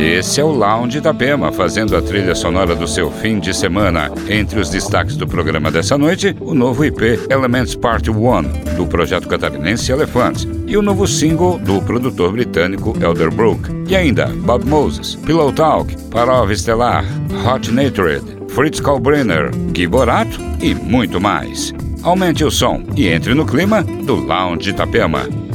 Esse é o Lounge Itapema, fazendo a trilha sonora do seu fim de semana. Entre os destaques do programa dessa noite, o novo IP Elements Part 1, do projeto catarinense Elephants, e o novo single do produtor britânico Elderbrook. E ainda Bob Moses, Pillow Talk, Parov Estelar, Hot Natured, Fritz Kalbrenner, Gui Borato e muito mais. Aumente o som e entre no clima do Lounge Itapema.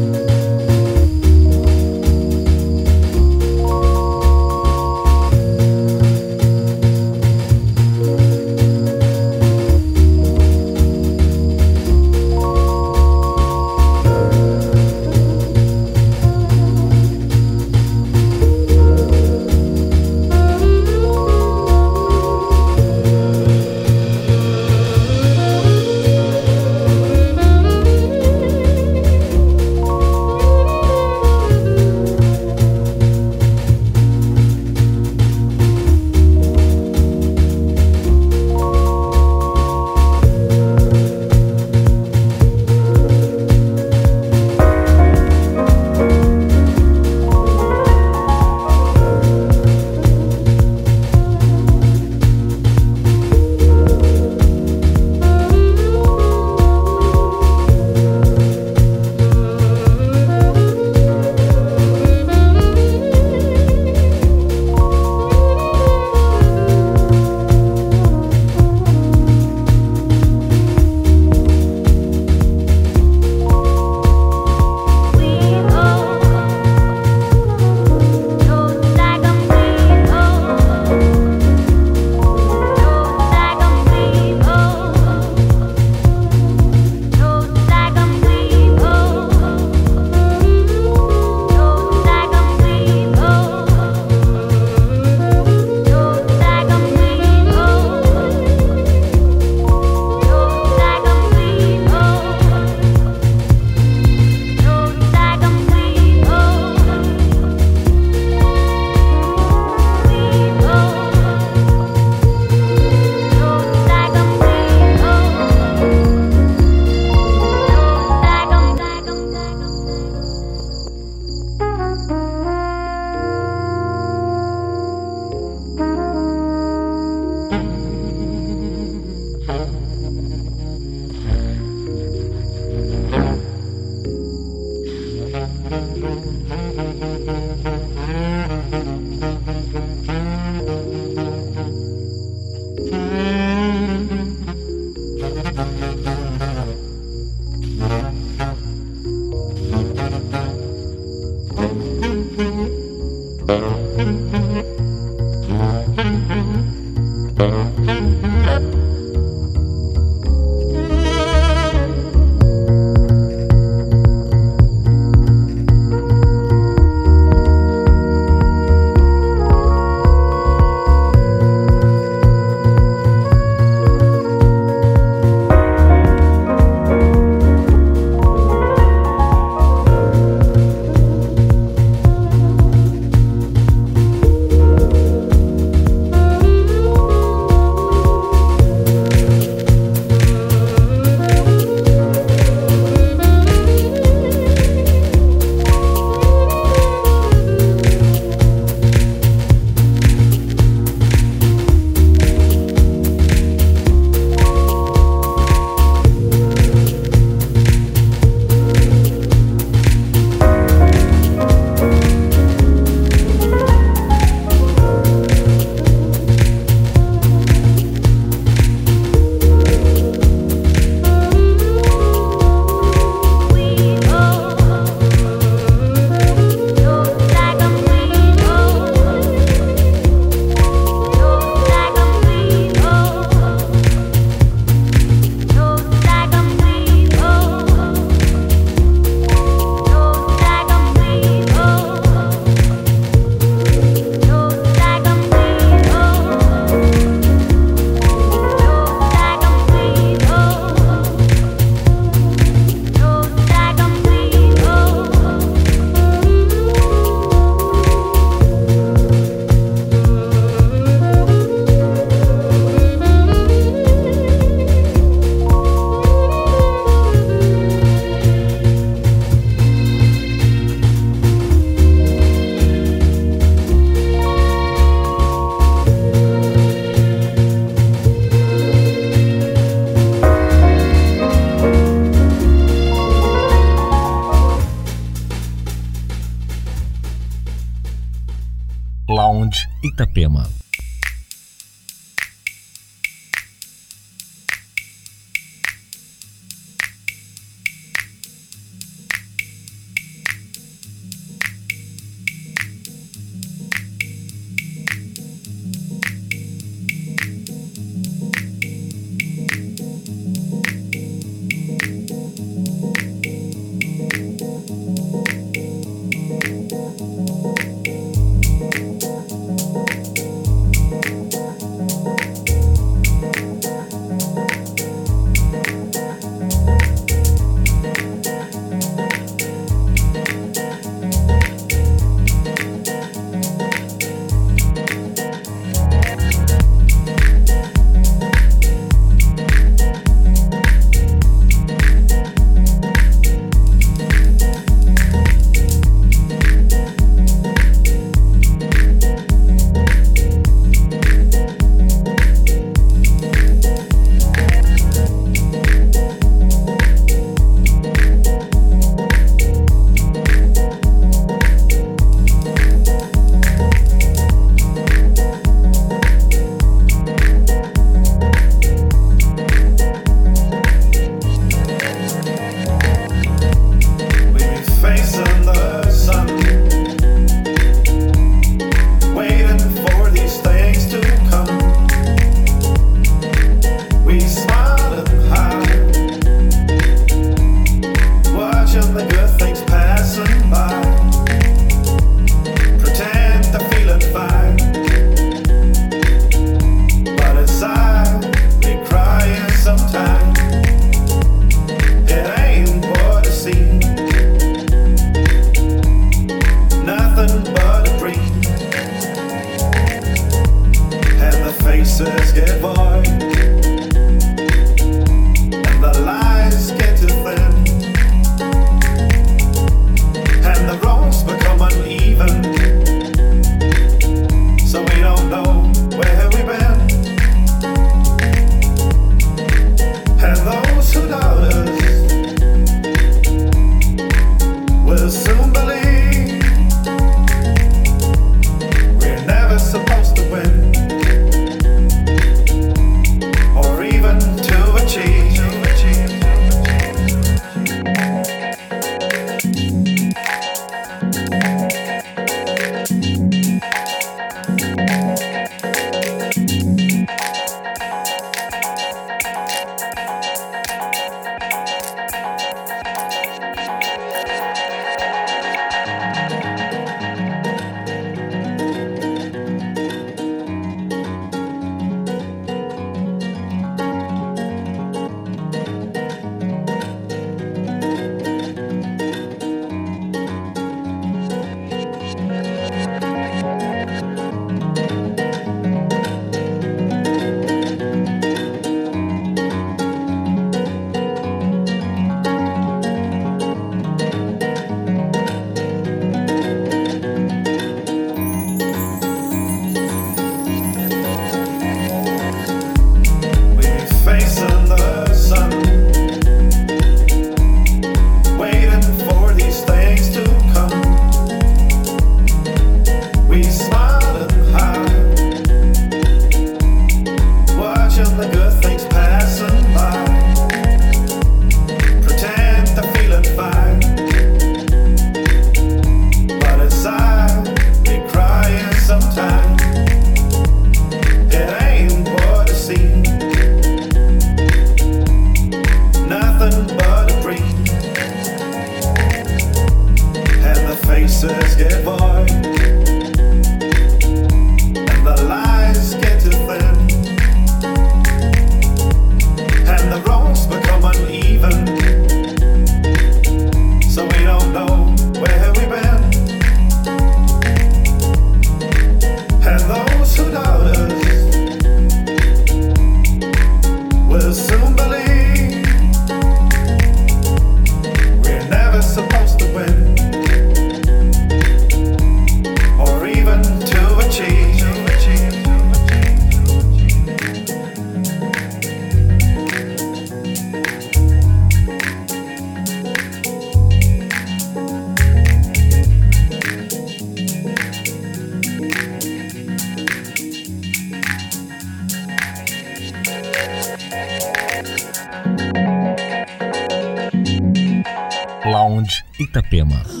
Itapema.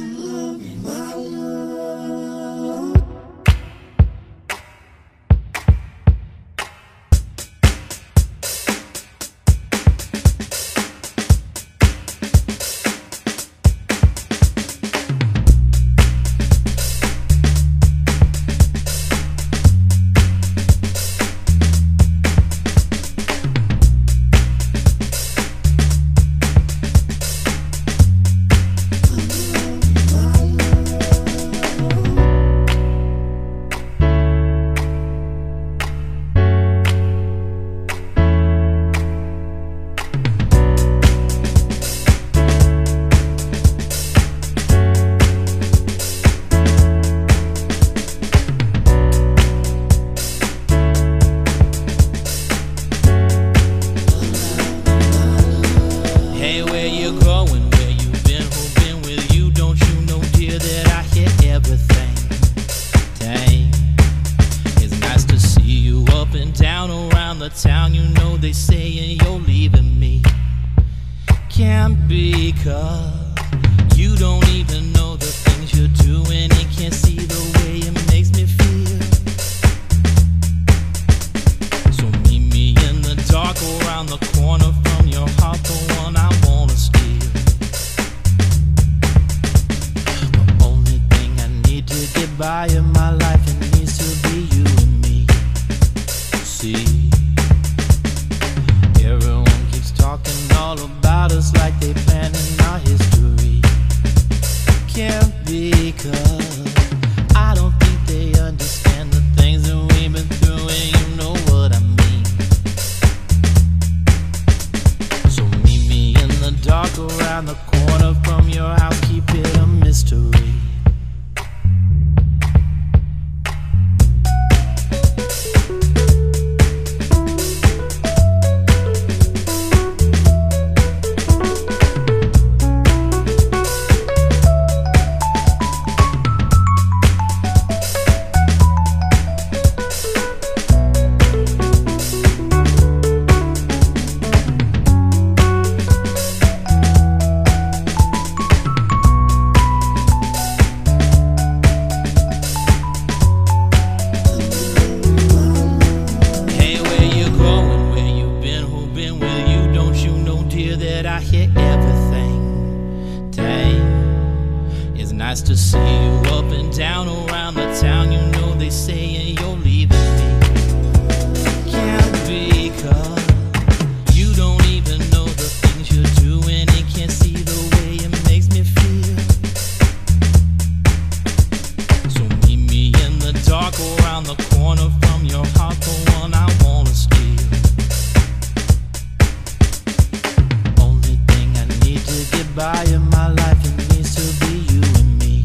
by in my life, it needs to be you and me.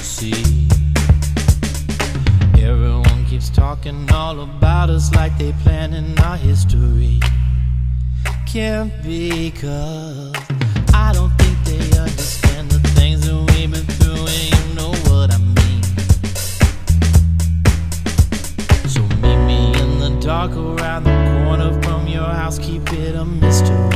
See, everyone keeps talking all about us like they planning our history. Can't I don't think they understand the things that we've been through, and you know what I mean. So meet me in the dark around the corner from your house, keep it a mystery.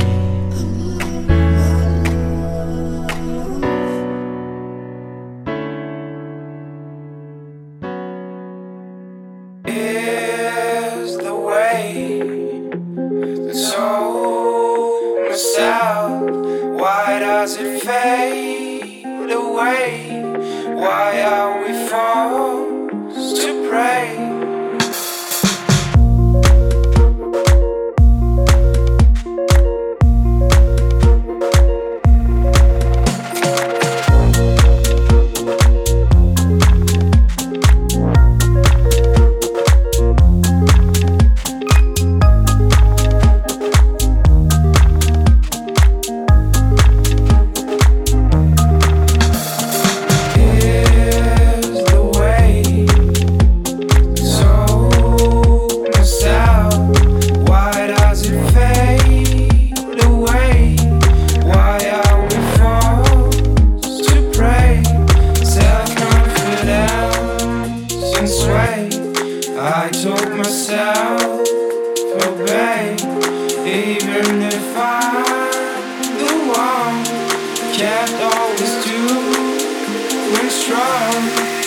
always do We're strong.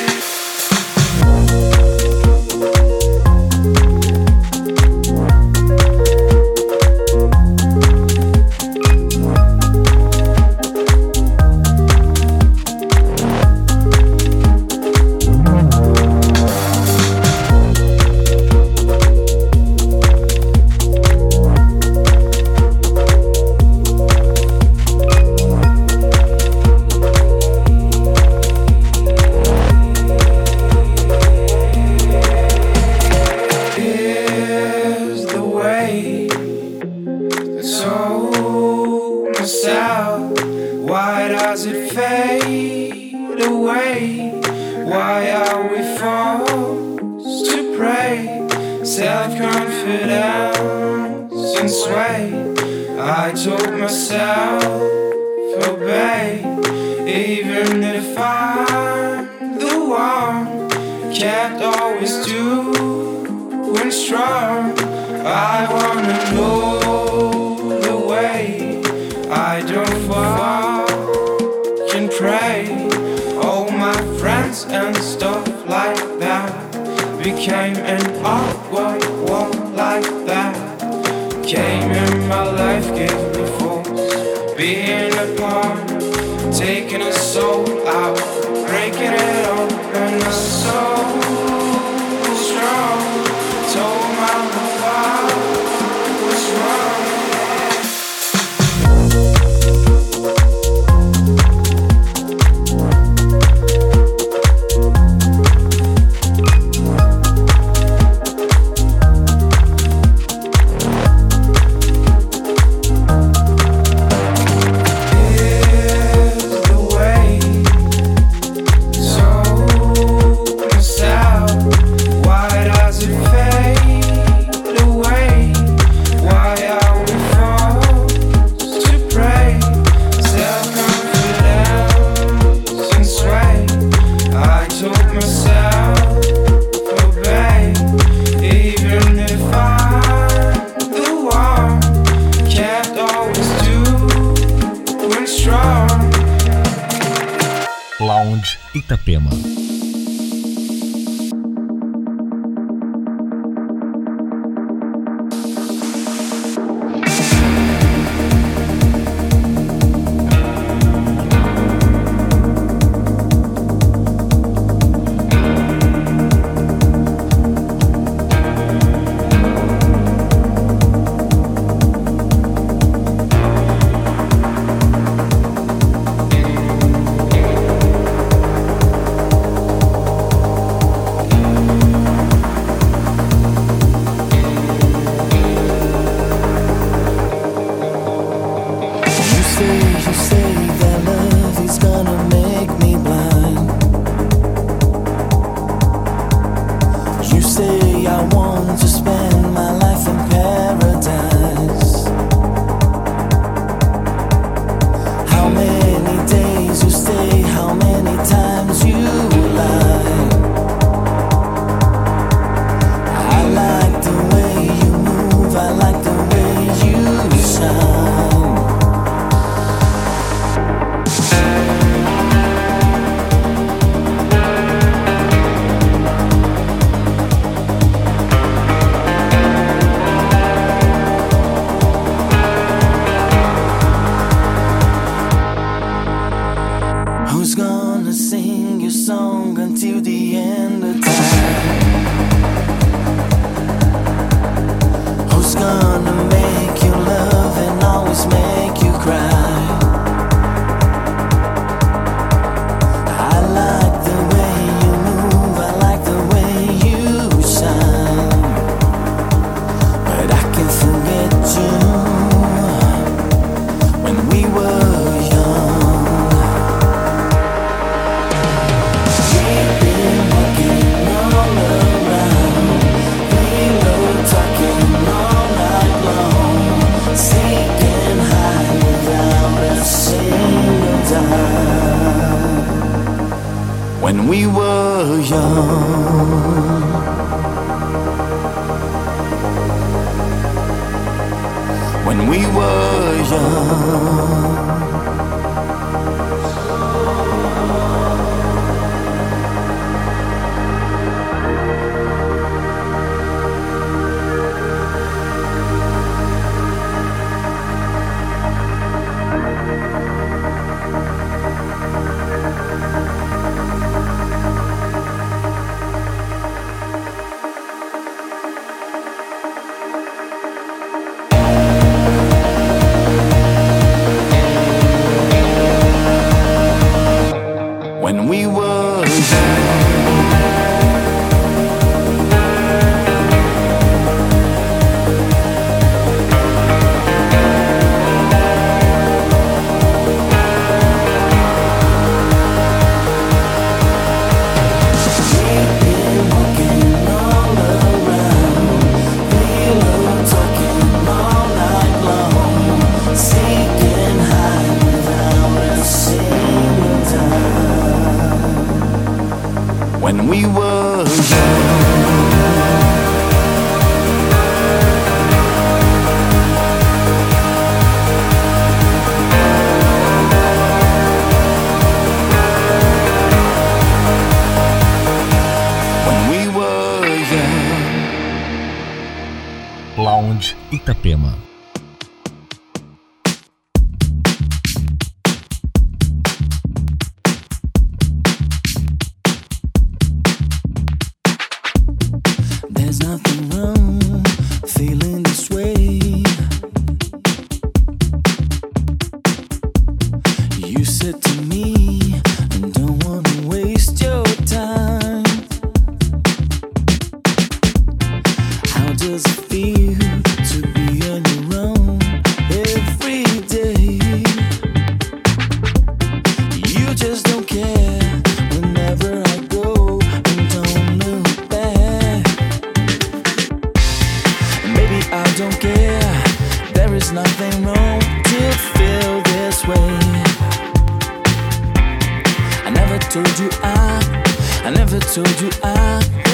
We were. Told you I, I never told you I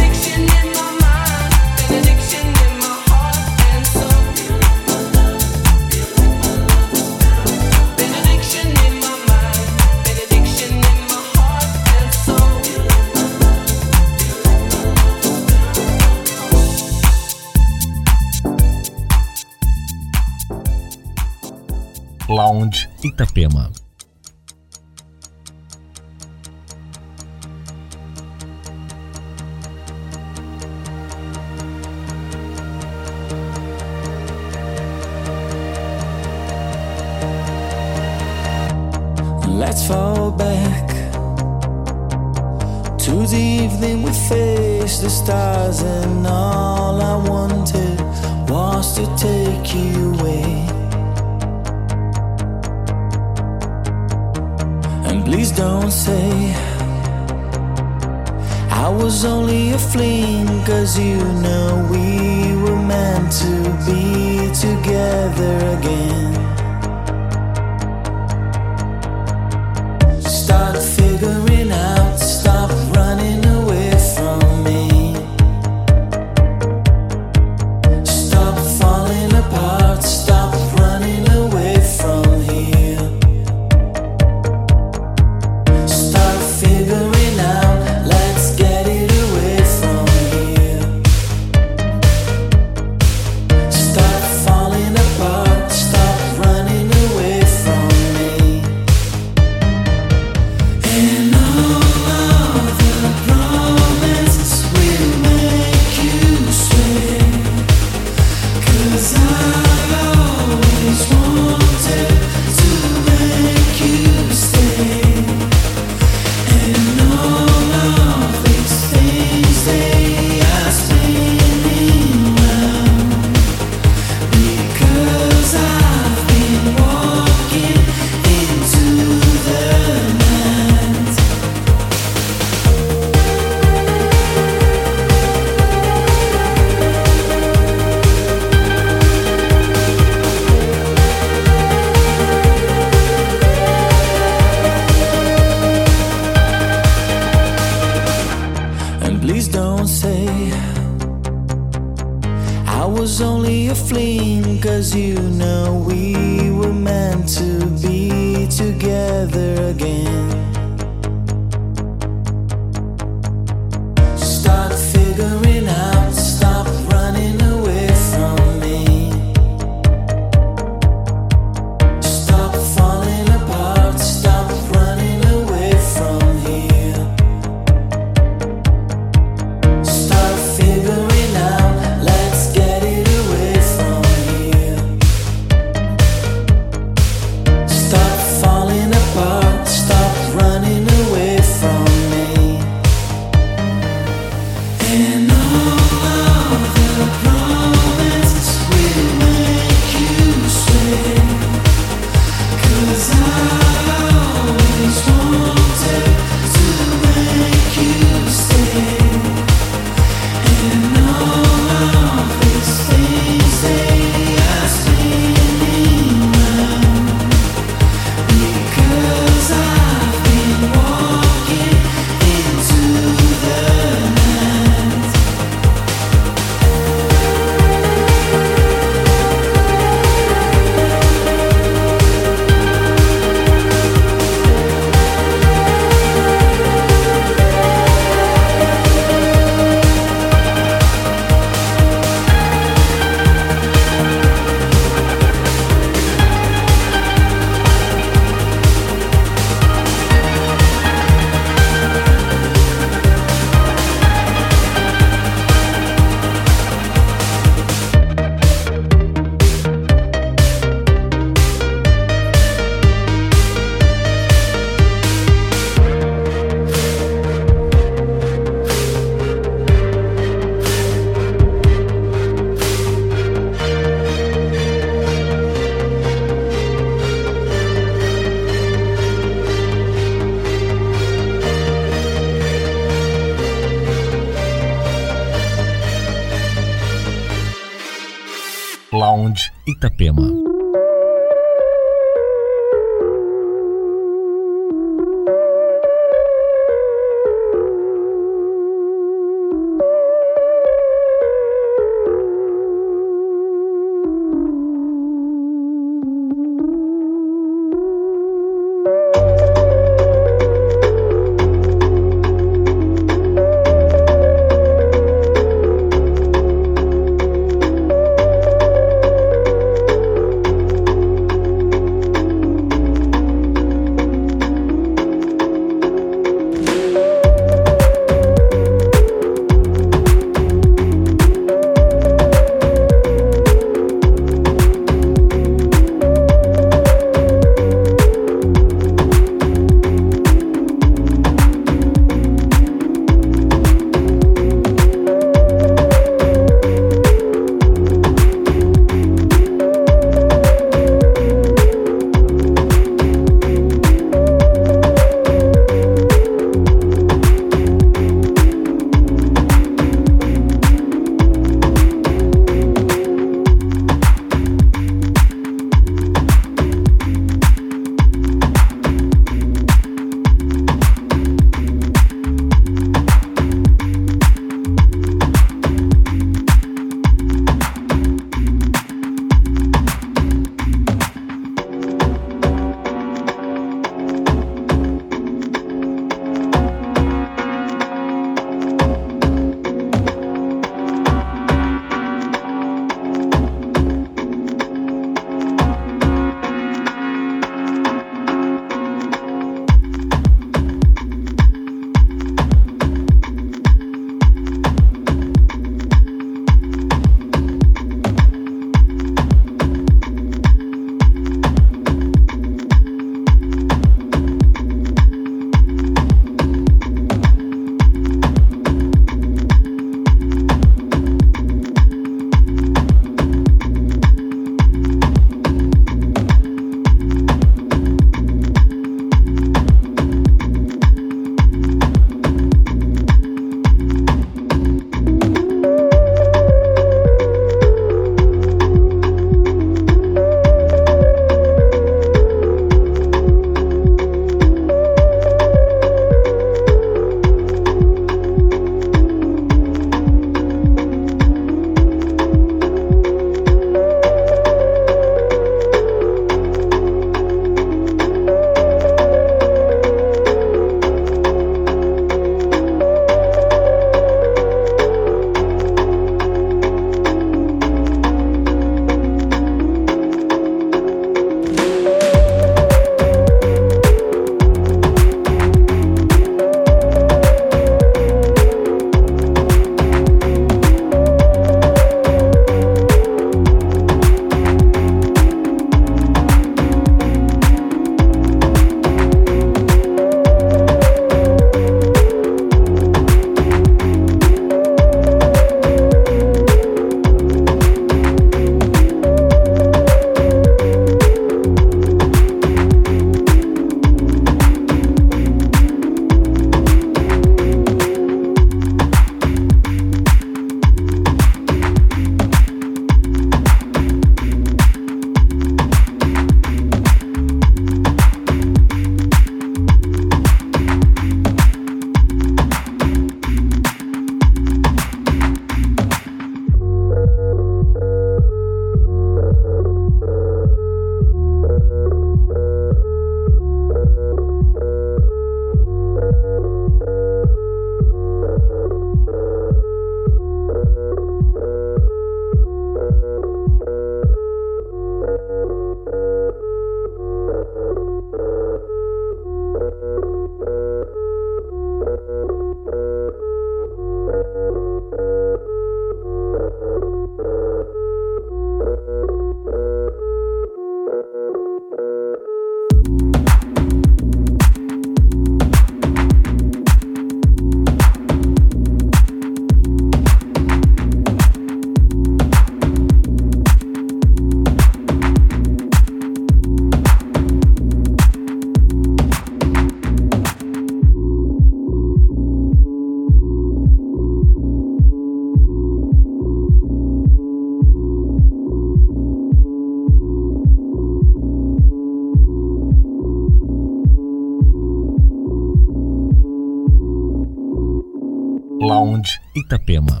Itapema.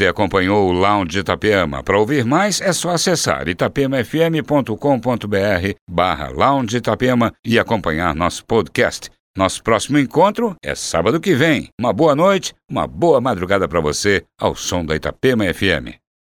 Você acompanhou o Lounge Itapema. Para ouvir mais, é só acessar itapemafm.com.br barra Lounge Itapema e acompanhar nosso podcast. Nosso próximo encontro é sábado que vem. Uma boa noite, uma boa madrugada para você, ao som da Itapema FM.